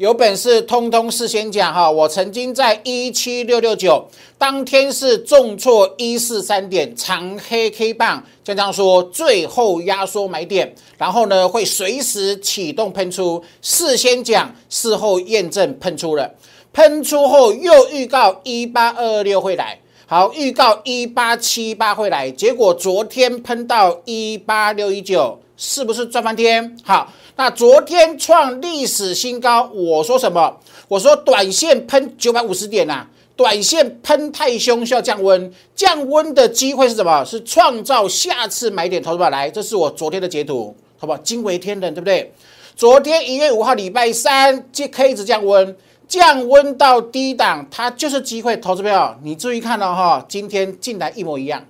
有本事通通事先讲哈，我曾经在一七六六九当天是重挫一四三点长黑 K 棒，就这样说最后压缩买点，然后呢会随时启动喷出，事先讲，事后验证喷出了，喷出后又预告一八二二六会来，好预告一八七八会来，结果昨天喷到一八六一九，是不是赚翻天？好。那昨天创历史新高，我说什么？我说短线喷九百五十点呐，短线喷太凶需要降温，降温的机会是什么？是创造下次买点投资吧？来，这是我昨天的截图，好不好？惊为天人，对不对？昨天一月五号礼拜三，这 K 值降温，降温到低档，它就是机会，投资票，你注意看了哈，今天进来一模一样。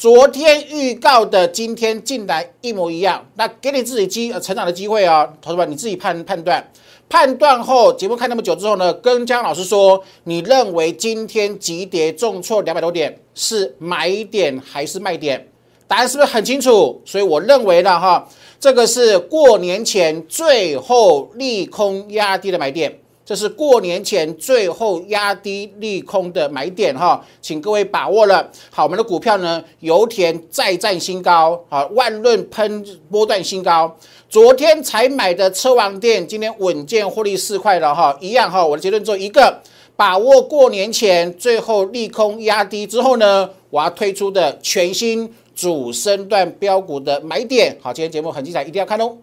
昨天预告的，今天进来一模一样，那给你自己机呃成长的机会哦，同学们，你自己判判断。判断后，节目看那么久之后呢，跟江老师说，你认为今天急跌重挫两百多点是买点还是卖点？答案是不是很清楚？所以我认为呢，哈，这个是过年前最后利空压低的买点。这是过年前最后压低利空的买点哈，请各位把握了。好，我们的股票呢，油田再战新高，好，万润喷波段新高。昨天才买的车王店，今天稳健获利四块了哈，一样哈。我的结论做一个，把握过年前最后利空压低之后呢，我要推出的全新主升段标股的买点。好，今天节目很精彩，一定要看哦。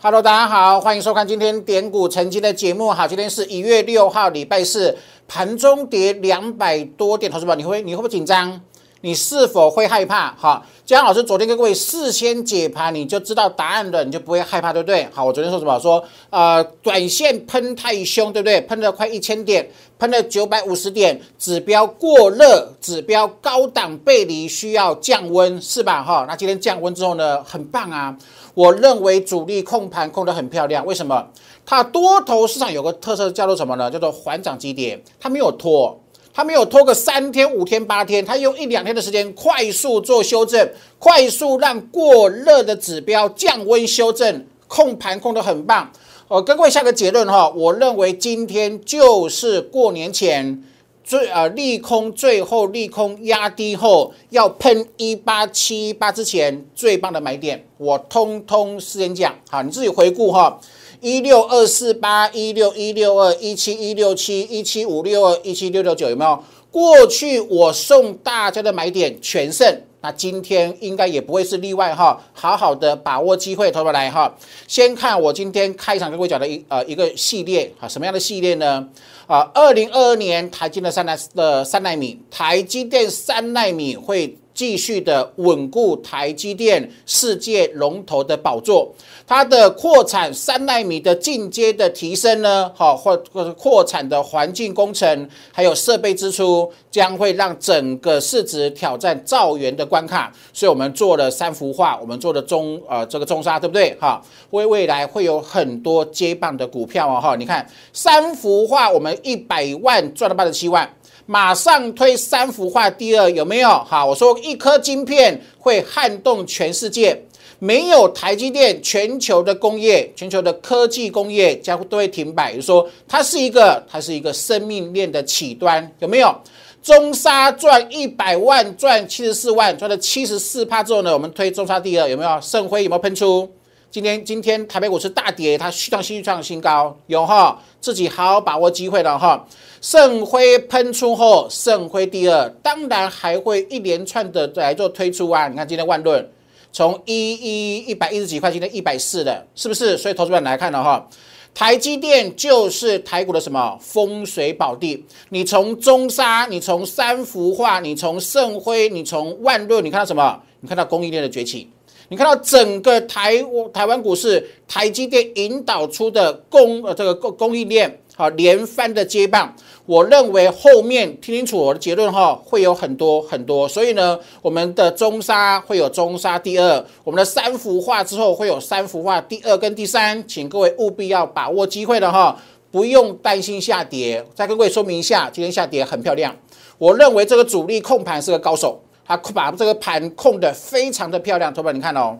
Hello，大家好，欢迎收看今天点股成金的节目。好，今天是一月六号，礼拜四，盘中跌两百多点，同事们，你会你会不会紧张？你是否会害怕？哈，江老师昨天跟各位事先解盘，你就知道答案了，你就不会害怕，对不对？好，我昨天说什么？说呃，短线喷太凶，对不对？喷了快一千点，喷了九百五十点，指标过热，指标高档背离，需要降温，是吧？哈，那今天降温之后呢，很棒啊！我认为主力控盘控得很漂亮，为什么？它多头市场有个特色叫做什么呢？叫做缓涨急跌，它没有拖。他没有拖个三天、五天、八天，他用一两天的时间快速做修正，快速让过热的指标降温修正，控盘控得很棒。我跟各位下个结论哈，我认为今天就是过年前最呃利空，最后利空压低后要喷一八七八之前最棒的买点，我通通事先讲，好，你自己回顾哈。一六二四八一六一六二一七一六七一七五六二一七六六九有没有？过去我送大家的买点全胜，那今天应该也不会是例外哈。好好的把握机会，投过来哈。先看我今天开场跟各位讲的一呃一个系列啊，什么样的系列呢？啊，二零二二年台积的三纳的三纳米，台积电三纳米会。继续的稳固台积电世界龙头的宝座，它的扩产三纳米的进阶的提升呢，好或或者扩产的环境工程还有设备支出，将会让整个市值挑战兆元的关卡。所以我们做了三幅画，我们做的中呃这个中沙对不对？哈，为未来会有很多接棒的股票哦哈。你看三幅画，我们一百万赚了八十七万。马上推三幅画，第二有没有？好，我说一颗晶片会撼动全世界，没有台积电，全球的工业、全球的科技工业将会都会停摆。就说它是一个，它是一个生命链的起端，有没有？中沙赚一百万，赚七十四万，赚了七十四趴之后呢，我们推中沙第二，有没有？盛辉有没有喷出？今天今天台北股市大跌，它续创新创新高，有哈？自己好好把握机会了哈。盛辉喷出后，盛辉第二，当然还会一连串的来做推出啊！你看今天万润从一一一百一十几块，今天一百四了，是不是？所以投资者来看了哈，台积电就是台股的什么风水宝地？你从中沙，你从三幅画，你从盛辉，你从万润，你看到什么？你看到供应链的崛起，你看到整个台台湾股市，台积电引导出的供呃这个供供应链。好，连番的接棒，我认为后面听清楚我的结论哈，会有很多很多，所以呢，我们的中沙会有中沙第二，我们的三幅画之后会有三幅画第二跟第三，请各位务必要把握机会的哈，不用担心下跌。再跟各位说明一下，今天下跌很漂亮。我认为这个主力控盘是个高手，他把这个盘控的非常的漂亮。同学们，你看哦，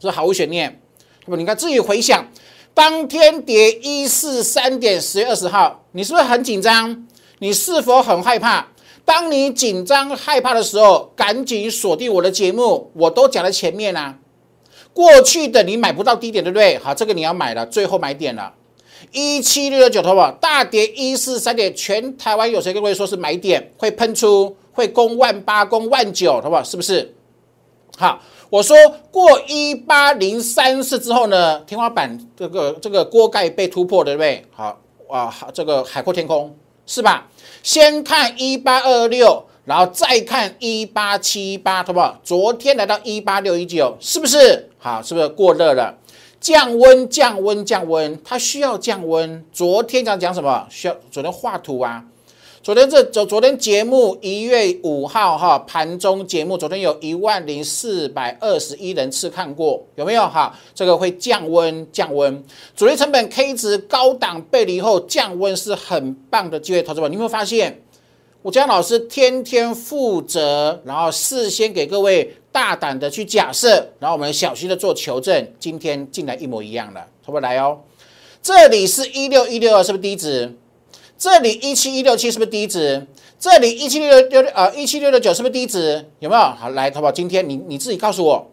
这毫无悬念。那么你看自己回想，当天跌一四三点，十月二十号，你是不是很紧张？你是否很害怕？当你紧张害怕的时候，赶紧锁定我的节目，我都讲在前面啊。过去的你买不到低点，对不对？好，这个你要买了，最后买点了，一七六六九，头吧？大跌一四三点，全台湾有谁跟各位说是买点？会喷出，会攻万八，攻万九，好不好？是不是？好，我说过一八零三四之后呢，天花板这个这个锅盖被突破，对不对？好啊，这个海阔天空是吧？先看一八二六。然后再看一八七八，好不好？昨天来到一八六一九，是不是好？是不是过热了？降温，降温，降温，它需要降温。昨天讲讲什么？需要昨天画图啊。昨天这昨昨天节目一月五号哈盘中节目，昨天有一万零四百二十一人次看过，有没有哈？这个会降温，降温。主力成本 K 值高档背离后降温是很棒的机会，投资者，你有没有发现？我江老师天天负责，然后事先给各位大胆的去假设，然后我们小心的做求证。今天进来一模一样的，不好来哦？这里是一六一六二，是不是低值？这里一七一六七是不是低值？这里一七六六六呃一七六六九是不是低值？有没有？好来，淘宝？今天你你自己告诉我，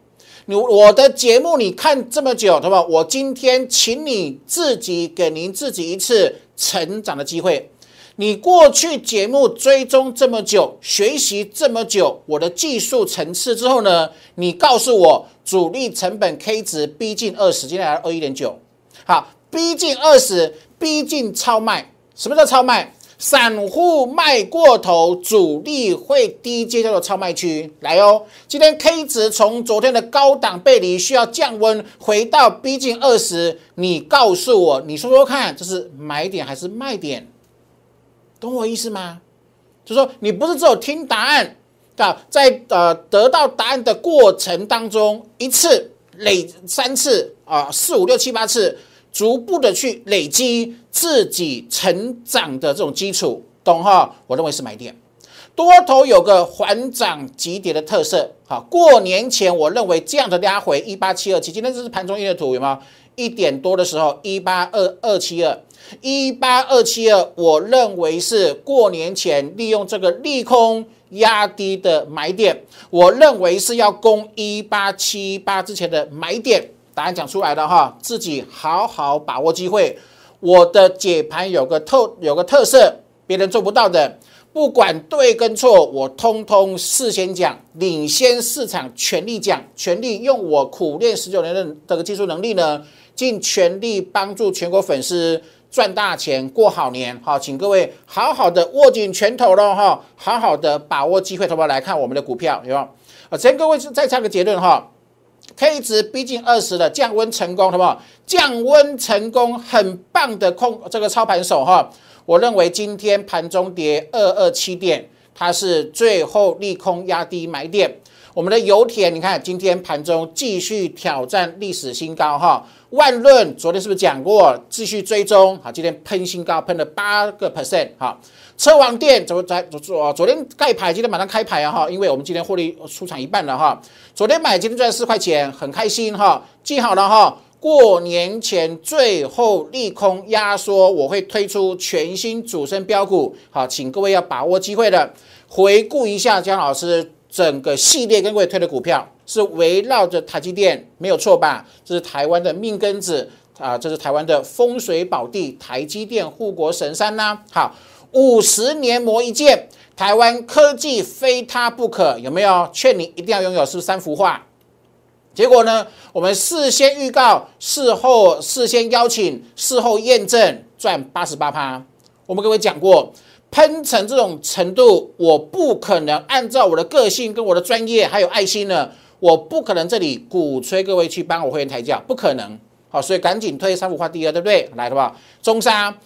你我的节目你看这么久，淘宝？我今天请你自己给您自己一次成长的机会。你过去节目追踪这么久，学习这么久，我的技术层次之后呢？你告诉我，主力成本 K 值逼近二十，今天来二一点九，好，逼近二十，逼近超卖。什么叫超卖？散户卖过头，主力会低接叫做超卖区。来哦，今天 K 值从昨天的高档背离，需要降温，回到逼近二十。你告诉我，你说说看，这是买点还是卖点？懂我意思吗？就说你不是只有听答案，啊，在呃得到答案的过程当中，一次累三次啊，四五六七八次，逐步的去累积自己成长的这种基础，懂哈？我认为是买点。多头有个缓涨急跌的特色，好，过年前我认为这样的拉回一八七二七，今天这是盘中一的图，有吗？一点多的时候一八二二七二。一八二七二，我认为是过年前利用这个利空压低的买点，我认为是要攻一八七八之前的买点。答案讲出来了哈，自己好好把握机会。我的解盘有个特有个特色，别人做不到的，不管对跟错，我通通事先讲，领先市场，全力讲，全力用我苦练十九年的这个技术能力呢，尽全力帮助全国粉丝。赚大钱，过好年，好，请各位好好的握紧拳头喽，哈，好好的把握机会，投保来看我们的股票，有没有？啊，先各位再下个结论哈，K 值逼近二十了降温成功，好不好？降温成功，很棒的控这个操盘手哈，我认为今天盘中跌二二七点，它是最后利空压低买点。我们的油田，你看今天盘中继续挑战历史新高哈。万润昨天是不是讲过？继续追踪，好，今天喷新高，喷了八个 percent，哈。车王店怎么在昨昨天盖牌，今天马上开牌啊哈，因为我们今天获利出场一半了哈。昨天买，今天赚四块钱，很开心哈。记好了哈，过年前最后利空压缩，我会推出全新主升标股，好，请各位要把握机会的。回顾一下姜老师整个系列跟各位推的股票。是围绕着台积电，没有错吧？这是台湾的命根子啊，这是台湾的风水宝地，台积电护国神山呐。好，五十年磨一剑，台湾科技非它不可，有没有？劝你一定要拥有，是不是三幅画？结果呢？我们事先预告，事后事先邀请，事后验证，赚八十八趴。我们各位讲过，喷成这种程度，我不可能按照我的个性跟我的专业还有爱心呢。我不可能这里鼓吹各位去帮我会员抬价，不可能。好，所以赶紧推三五画第二，对不对？来，好不好？中沙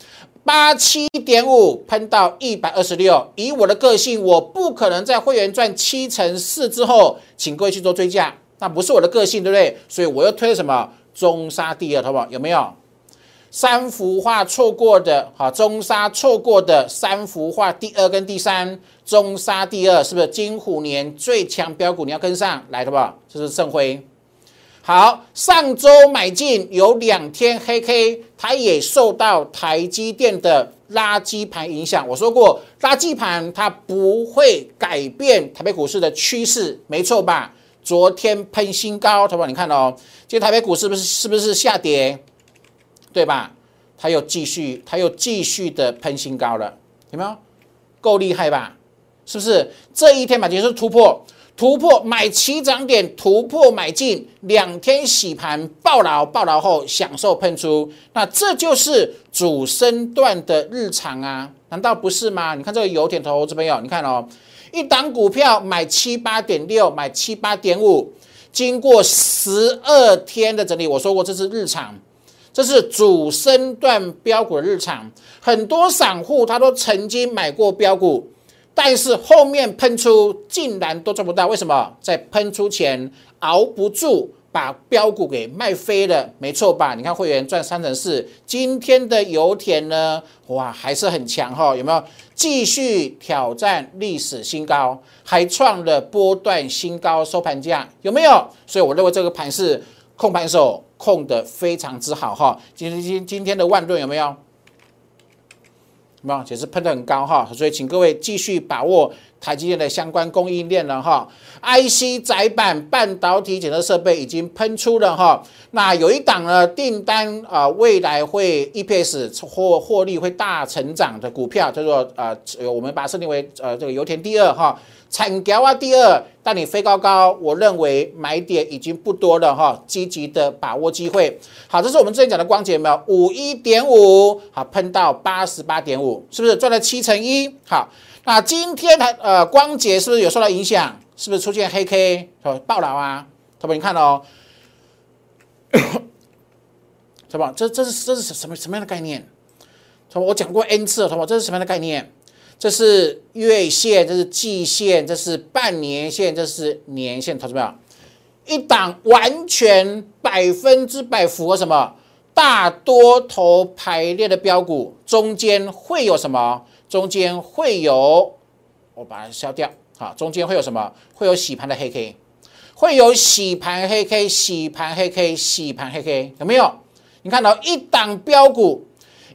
八七点五喷到一百二十六，以我的个性，我不可能在会员赚七成四之后，请各位去做追加，那不是我的个性，对不对？所以我又推什么中沙第二，好不好？有没有？三幅画错过的，好，中沙错过的三幅画，第二跟第三，中沙第二，是不是金虎年最强标股？你要跟上来，的吧？这是盛辉。好，上周买进有两天黑 K，它也受到台积电的垃圾盘影响。我说过，垃圾盘它不会改变台北股市的趋势，没错吧？昨天喷新高，同学你看哦，今天台北股市是不是是不是下跌？对吧？它又继续，它又继续的喷新高了，有没有？够厉害吧？是不是？这一天买进是突破。突破买起涨点，突破买进，两天洗盘爆牢爆牢后享受喷出，那这就是主升段的日常啊，难道不是吗？你看这个油田投资朋友，你看哦，一档股票买七八点六，买七八点五，经过十二天的整理，我说过这是日常，这是主升段标股的日常，很多散户他都曾经买过标股。但是后面喷出竟然都赚不到，为什么？在喷出前熬不住，把标股给卖飞了，没错吧？你看会员赚三成四，今天的油田呢？哇，还是很强哈，有没有？继续挑战历史新高，还创了波段新高收盘价，有没有？所以我认为这个盘是控盘手控的非常之好哈。今今今天的万吨有没有？没有，也是喷的很高哈，所以请各位继续把握台积电的相关供应链了哈。IC 载板半导体检测设备已经喷出了哈，那有一档呢订单啊，未来会 EPS 获获利会大成长的股票，叫做呃，我们把它设定为呃这个油田第二哈。产条啊，第二，但你飞高高，我认为买点已经不多了哈，积极的把握机会。好，这是我们之前讲的光节没有？五一点五，好，喷到八十八点五，是不是赚了七成一？好，那今天它呃光节是不是有受到影响？是不是出现黑 K 哦爆牢啊？同学们你看哦，是吧？这这是这是什么什么样的概念？同我讲过 N 次了，同学这是什么样的概念？这是月线，这是季线，这是半年线，这是年线，投资没有？一档完全百分之百符合什么？大多头排列的标股，中间会有什么？中间会有，我把它消掉。好，中间会有什么？会有洗盘的黑 K，会有洗盘黑 K，洗盘黑 K，洗盘黑 K，有没有？你看到一档标股？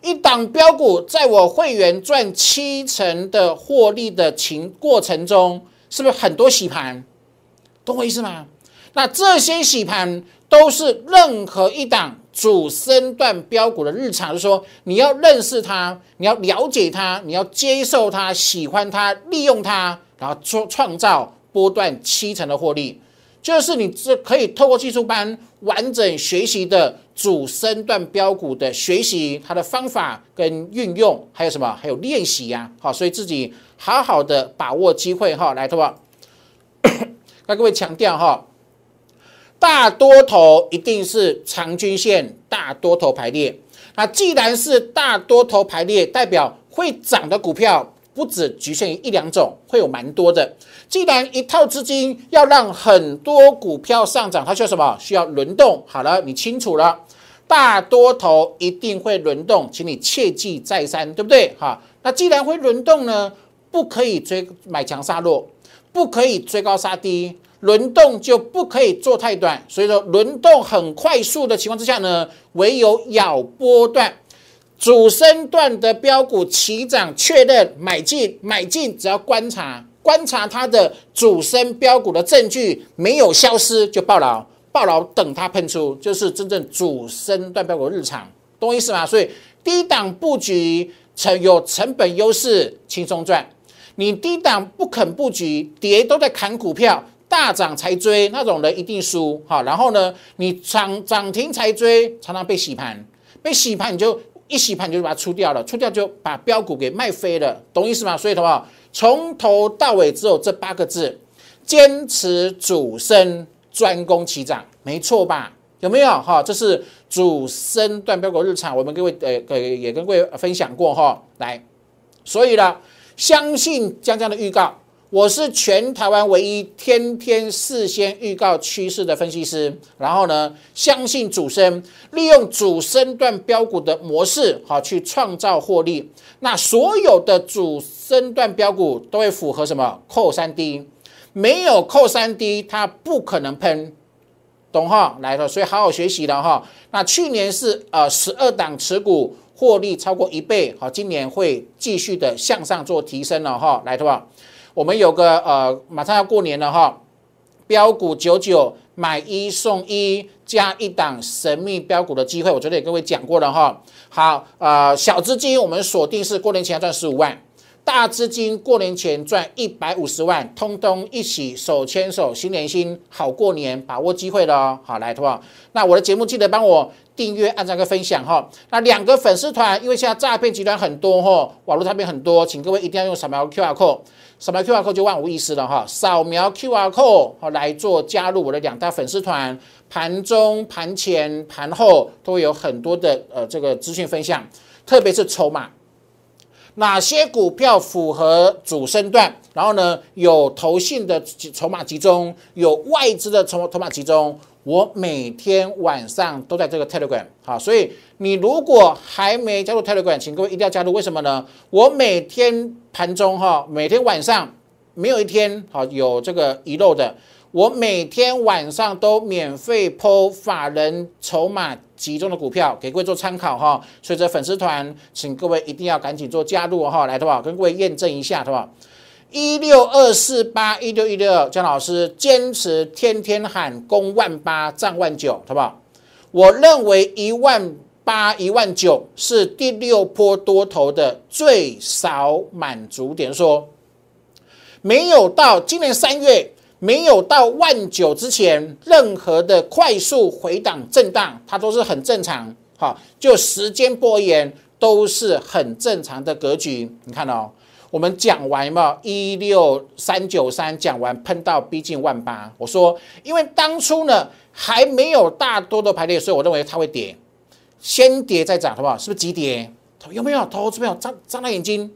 一档标股，在我会员赚七成的获利的情过程中，是不是很多洗盘？懂我意思吗？那这些洗盘都是任何一档主升段标股的日常，就是说你要认识它，你要了解它，你要接受它，喜欢它，利用它，然后创创造波段七成的获利。就是你这可以透过技术班完整学习的主升段标股的学习，它的方法跟运用，还有什么？还有练习呀，好，所以自己好好的把握机会哈，来，对吧？跟各位强调哈，大多头一定是长均线大多头排列，那既然是大多头排列，代表会涨的股票。不止局限于一两种，会有蛮多的。既然一套资金要让很多股票上涨，它需要什么？需要轮动。好了，你清楚了，大多头一定会轮动，请你切记再三，对不对？哈，那既然会轮动呢，不可以追买强杀弱，不可以追高杀低，轮动就不可以做太短。所以说，轮动很快速的情况之下呢，唯有咬波段。主升段的标股起涨确认买进买进，只要观察观察它的主升标股的证据没有消失就爆牢爆牢，等它喷出就是真正主升段标股日常，懂意思吗？所以低档布局成有成本优势，轻松赚。你低档不肯布局，跌都在砍股票，大涨才追那种人一定输。好，然后呢，你涨涨停才追，常常被洗盘，被洗盘你就。一洗盘就把它出掉了，出掉就把标股给卖飞了，懂意思吗？所以的话，从头到尾只有这八个字：坚持主升，专攻起涨，没错吧？有没有哈？这是主升段标股日常，我们各位呃呃也跟各位分享过哈。来，所以呢，相信江江的预告，我是全台湾唯一天天事先预告趋势的分析师，然后呢，相信主升，利用主升段标股的模式，好去创造获利。那所有的主升段标股都会符合什么？扣三 D，没有扣三 D，它不可能喷，懂哈？来了，所以好好学习了哈。那去年是呃十二档持股获利超过一倍，好，今年会继续的向上做提升了哈。来，对吧？我们有个呃，马上要过年了哈，标股九九买一送一加一档神秘标股的机会，我昨天也跟各位讲过了哈。好，呃，小资金我们锁定是过年前要赚十五万，大资金过年前赚一百五十万，通通一起手牵手，心连心好过年，把握机会了哦。好，来，好不？那我的节目记得帮我订阅、按赞跟分享哈。那两个粉丝团，因为现在诈骗集团很多哈，网络诈骗很多，请各位一定要用扫描 QR code。扫描 QR code 就万无一失了哈！扫描 QR code 好来做加入我的两大粉丝团，盘中、盘前、盘后都会有很多的呃这个资讯分享，特别是筹码，哪些股票符合主升段，然后呢有投信的筹码集中，有外资的筹筹码集中。我每天晚上都在这个 Telegram，好，所以你如果还没加入 Telegram，请各位一定要加入。为什么呢？我每天盘中哈，每天晚上没有一天好有这个遗漏的。我每天晚上都免费剖法人筹码集中的股票给各位做参考哈。所以这粉丝团，请各位一定要赶紧做加入哈，来的话跟各位验证一下，对吧？一六二四八一六一六江，老师坚持天天喊攻万八涨万九，好不好？我认为一万八一万九是第六波多头的最少满足点。说没有到今年三月没有到万九之前，任何的快速回档震荡，它都是很正常。好，就时间波言都是很正常的格局。你看哦。我们讲完嘛，一六三九三讲完，喷到逼近万八。我说，因为当初呢还没有大多的排列，所以我认为它会跌，先跌再涨，好不好？是不是急跌？有没有？投资朋友张张大眼睛，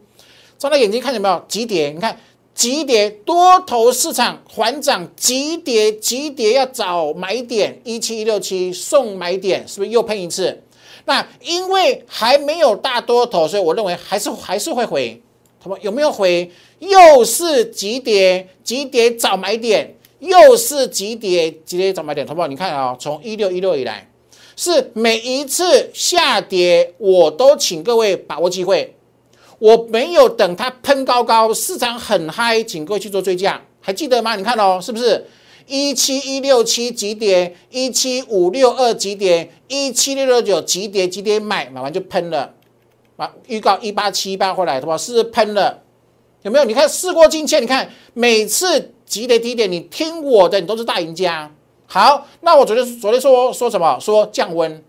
张大眼睛看见没有？急跌，你看急跌，多头市场缓涨，急跌急跌要找买点，一七一六七送买点，是不是又喷一次？那因为还没有大多头，所以我认为还是还是会回。他们有没有回？又是急跌，急跌找买点，又是急跌，急跌找买点。好不好？你看啊，从一六一六以来，是每一次下跌，我都请各位把握机会。我没有等它喷高高，市场很嗨，请各位去做追加，还记得吗？你看哦，是不是一七一六七急跌，一七五六二急跌，一七六六九急跌，急跌买，买完就喷了。啊！预告一八七八回来，对吧？是喷了，有没有？你看事过境迁，你看每次急跌低点，你听我的，你都是大赢家。好，那我昨天昨天说说什么？说降温，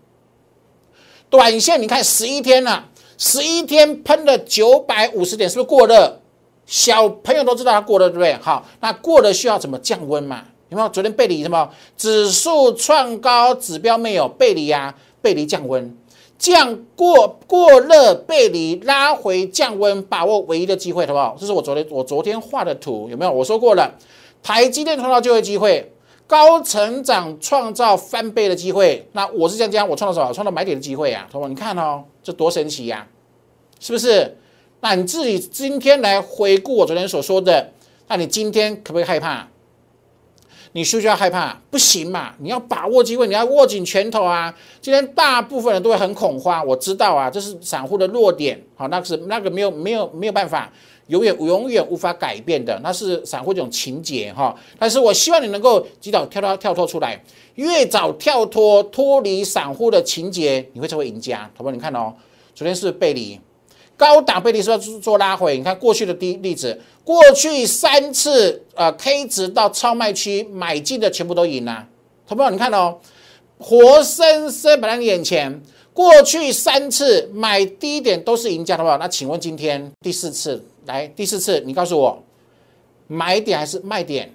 短线你看十一天了，十一天喷了九百五十点，是不是过热？小朋友都知道它过热，对不对？好，那过热需要怎么降温嘛？有没有？昨天背离什么？指数创高，指标没有背离呀？背离降温。降过过热背离拉回降温，把握唯一的机会，好不好？这是我昨天我昨天画的图，有没有？我说过了，台积电创造就业机会，高成长创造翻倍的机会。那我是这样讲，我创造什么？创造买点的机会啊，好不好？你看哦，这多神奇呀，是不是？那你自己今天来回顾我昨天所说的，那你今天可不可以害怕？你需不需要害怕？不行嘛！你要把握机会，你要握紧拳头啊！今天大部分人都会很恐慌，我知道啊，这是散户的弱点。好，那是那个没有没有没有办法，永远永远无法改变的，那是散户这种情节哈。但是我希望你能够及早跳脱跳脱出来，越早跳脱脱离散户的情节，你会成为赢家。好不好？你看哦，昨天是背离。高档背离是要做拉回，你看过去的第例子，过去三次呃 K 值到超卖区买进的全部都赢了，同朋友你看哦，活生生摆在你眼前，过去三次买低点都是赢家，的话？那请问今天第四次来第四次，你告诉我买点还是卖点？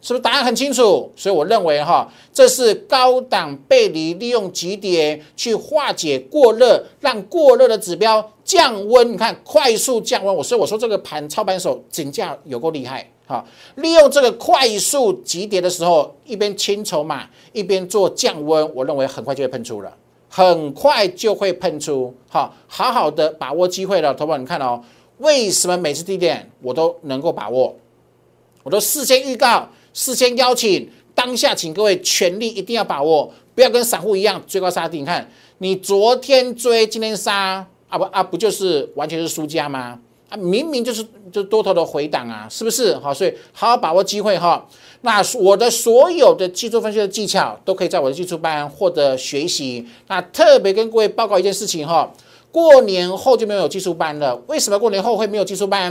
是不是答案很清楚？所以我认为哈，这是高档背离利用急跌去化解过热，让过热的指标降温。你看快速降温，我所以我说这个盘操盘手竞价有够厉害哈！利用这个快速急跌的时候，一边清筹码，一边做降温，我认为很快就会喷出了，很快就会喷出。好，好好的把握机会了，投保你看哦，为什么每次低点我都能够把握？我都事先预告。事先邀请，当下请各位全力一定要把握，不要跟散户一样追高杀低。你看，你昨天追，今天杀，啊不啊不就是完全是输家吗？啊，明明就是就多头的回档啊，是不是？好，所以好好把握机会哈。那我的所有的技术分析的技巧，都可以在我的技术班获得学习。那特别跟各位报告一件事情哈，过年后就没有技术班了。为什么过年后会没有技术班？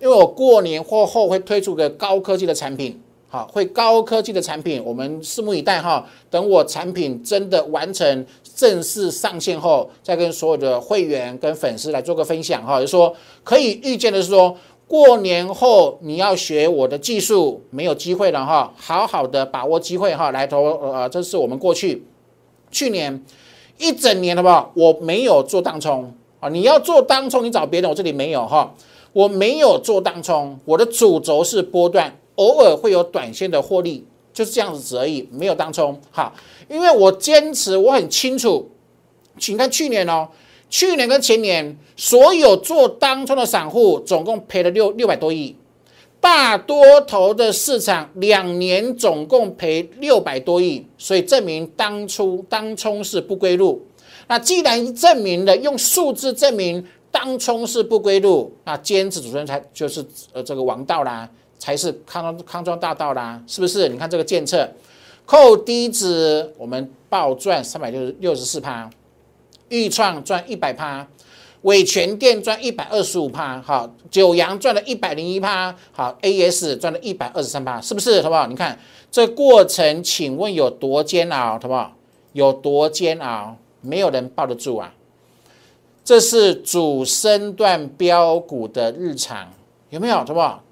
因为我过年过后会推出个高科技的产品。好，会高科技的产品，我们拭目以待哈。等我产品真的完成正式上线后，再跟所有的会员跟粉丝来做个分享哈。就说可以预见的是说，过年后你要学我的技术，没有机会了哈。好好的把握机会哈，来投呃，这是我们过去去年一整年好不好？我没有做当冲啊，你要做当冲，你找别人，我这里没有哈。我没有做当冲，我的主轴是波段。偶尔会有短线的获利，就是这样子而已，没有当冲。哈，因为我坚持，我很清楚，请看去年哦，去年跟前年所有做当冲的散户总共赔了六六百多亿，大多头的市场两年总共赔六百多亿，所以证明当初当冲是不归路。那既然证明了，用数字证明当冲是不归路，那坚持主持人才就是呃这个王道啦。才是康庄康庄大道啦，是不是？你看这个建测，扣低值我们暴赚三百六十六十四趴，豫创赚一百趴，伟全电赚一百二十五趴，好，九阳赚了一百零一趴，好，AS 赚了一百二十三趴，是不是？好不好？你看这过程，请问有多煎熬，好不好？有多煎熬？没有人抱得住啊！这是主升段标股的日常，有没有？好不好？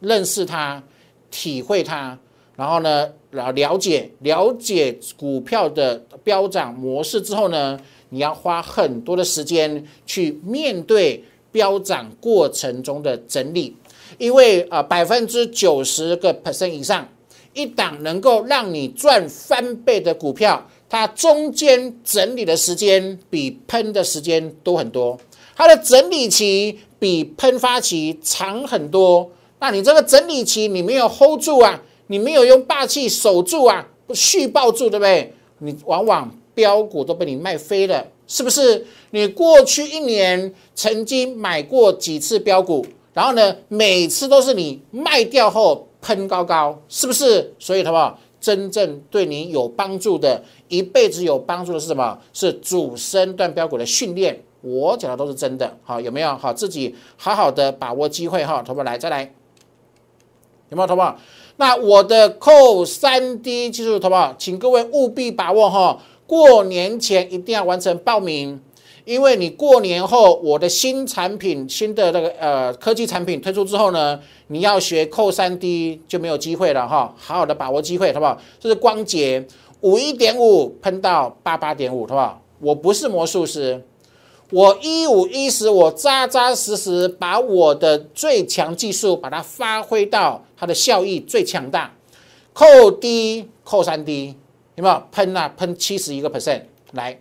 认识它，体会它，然后呢，然后了解了解股票的飙涨模式之后呢，你要花很多的时间去面对飙涨过程中的整理，因为啊，百分之九十个 percent 以上，一档能够让你赚翻倍的股票，它中间整理的时间比喷的时间多很多，它的整理期比喷发期长很多。那你这个整理期你没有 hold 住啊，你没有用霸气守住啊，续抱住，对不对？你往往标股都被你卖飞了，是不是？你过去一年曾经买过几次标股，然后呢，每次都是你卖掉后喷高高，是不是？所以，好不好？真正对你有帮助的，一辈子有帮助的是什么？是主升段标股的训练。我讲的都是真的，好，有没有？好，自己好好的把握机会哈，同学来再来。有没有投保？那我的扣三 D 技术投保，请各位务必把握哈！过年前一定要完成报名，因为你过年后我的新产品、新的那个呃科技产品推出之后呢，你要学扣三 D 就没有机会了哈！好好的把握机会，好不好？这是光洁五一点五喷到八八点五，好不好？我不是魔术师。我一五一十，我扎扎实实把我的最强技术把它发挥到它的效益最强大，扣低扣三低，有没有喷啊？喷七十一个 percent 来，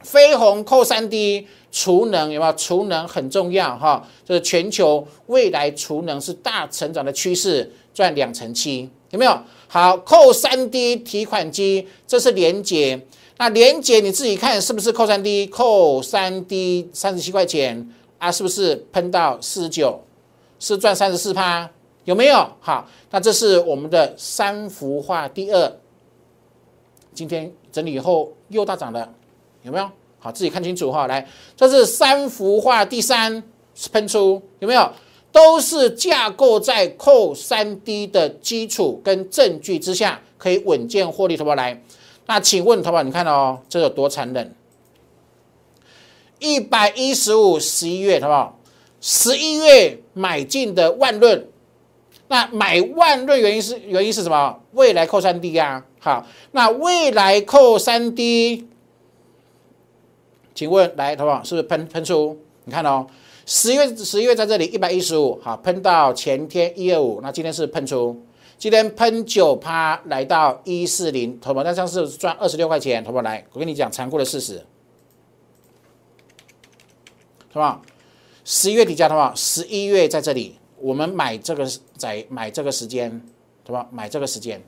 飞鸿扣三低，储能有没有？储能很重要哈，这是全球未来储能是大成长的趋势，赚两成七，有没有？好，扣三 D 提款机，这是连接。那连结你自己看是不是扣三 D 扣三 D 三十七块钱啊？是不是喷到四十九？是赚三十四趴？有没有？好，那这是我们的三幅画第二。今天整理以后又大涨了，有没有？好，自己看清楚哈。来，这是三幅画第三喷出，有没有？都是架构在扣三 D 的基础跟证据之下，可以稳健获利，投保来。那请问，淘宝，你看到哦，这有多残忍？一百一十五十一月，好不好？十一月买进的万润，那买万润原因是原因是什么？未来扣三 D 啊。好，那未来扣三 D，请问来，好不好？是不是喷喷出？你看哦，十月十一月在这里一百一十五，好，喷到前天一二五，那今天是喷出，今天喷九趴来到一四零，好不那像是赚二十六块钱，好不好？来，我跟你讲残酷的事实，好不好？十一月底价，好不好？十一月在这里，我们买这个在买这个时间，好不好？买这个时间，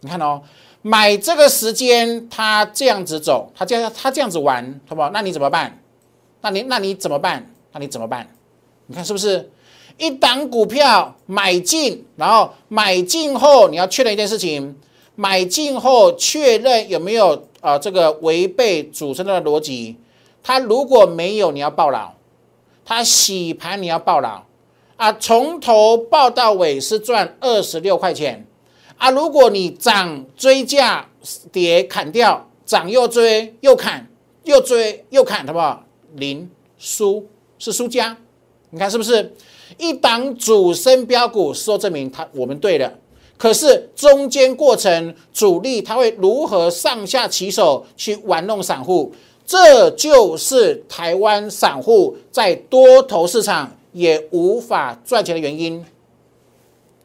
你看哦，买这个时间，它这样子走，它这样它这样子玩，好不好？那你怎么办？那你那你怎么办？那你怎么办？你看是不是一档股票买进，然后买进后你要确认一件事情，买进后确认有没有啊这个违背主升的逻辑？它如果没有，你要报牢；它洗盘你要报牢啊！从头报到尾是赚二十六块钱啊！如果你涨追价跌砍掉，涨又追又砍，又追又砍，好不好？零输是输家，你看是不是？一档主升标股，事后证明他我们对了。可是中间过程主力他会如何上下其手去玩弄散户？这就是台湾散户在多头市场也无法赚钱的原因。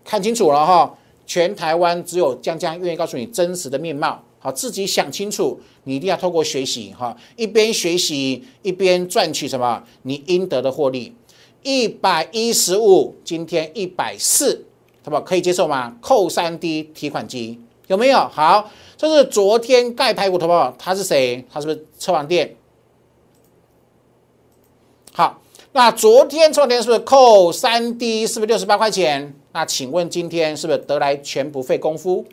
看清楚了哈，全台湾只有江江愿意告诉你真实的面貌。好，自己想清楚，你一定要透过学习哈，一边学习一边赚取什么你应得的获利。一百一十五，今天一百四，好不？可以接受吗？扣三 D 提款机有没有？好，这是昨天盖排骨，好不好？他是谁？他是不是车王店？好，那昨天车王店是不是扣三 D？是不是六十八块钱？那请问今天是不是得来全不费功夫？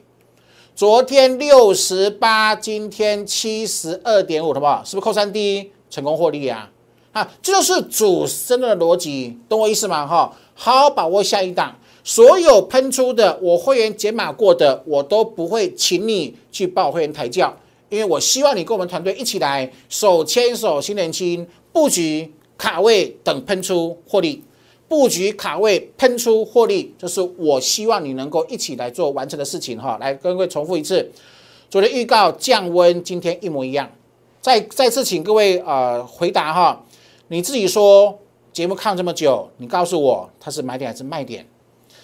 昨天六十八，今天七十二点五，好不好？是不是扣三 D 成功获利啊？啊，这就是主升的逻辑，懂我意思吗？哈，好好把握下一档，所有喷出的我会员解码过的，我都不会请你去报会员抬轿，因为我希望你跟我们团队一起来手牵手，心连心布局卡位等喷出获利。布局卡位喷出获利，这是我希望你能够一起来做完成的事情哈。来跟各位重复一次，昨天预告降温，今天一模一样。再再次请各位呃回答哈，你自己说节目看这么久，你告诉我它是买点还是卖点？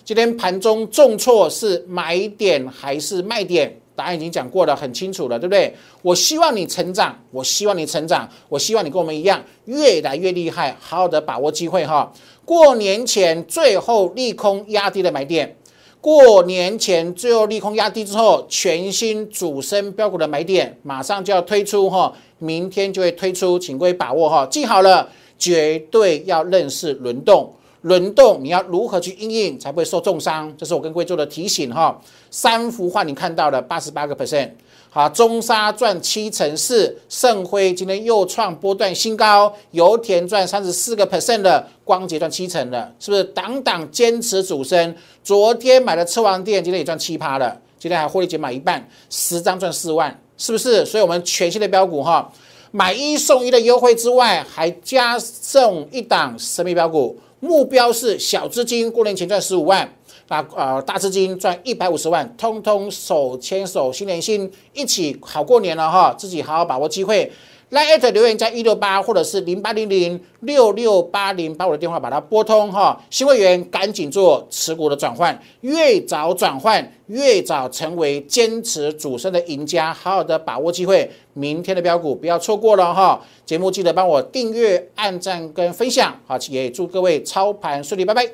今天盘中重挫是买点还是卖点？答案已经讲过了，很清楚了，对不对？我希望你成长，我希望你成长，我希望你跟我们一样越来越厉害，好好的把握机会哈。过年前最后利空压低的买点，过年前最后利空压低之后，全新主升标股的买点马上就要推出哈，明天就会推出，请各位把握哈，记好了，绝对要认识轮动，轮动你要如何去应应才不会受重伤，这是我跟各位做的提醒哈。三幅画你看到了八十八个 percent。好，中沙赚七成四，盛辉今天又创波段新高，油田赚三十四个 percent 的，光洁赚七成的，是不是？档档坚持主升，昨天买的车王店，今天也赚七趴了，今天还获利减买一半，十张赚四万，是不是？所以，我们全新的标股哈，买一送一的优惠之外，还加送一档神秘标股，目标是小资金过年前赚十五万。那呃，大资金赚一百五十万，通通手牵手，心连心，一起好过年了哈！自己好好把握机会，来艾特留言加一六八或者是零八零零六六八零，把我的电话把它拨通哈！新会员赶紧做持股的转换，越早转换越早成为坚持主升的赢家，好好的把握机会，明天的标股不要错过了哈！节目记得帮我订阅、按赞跟分享，好，也祝各位操盘顺利，拜拜。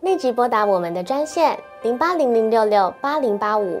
立即拨打我们的专线零八零零六六八零八五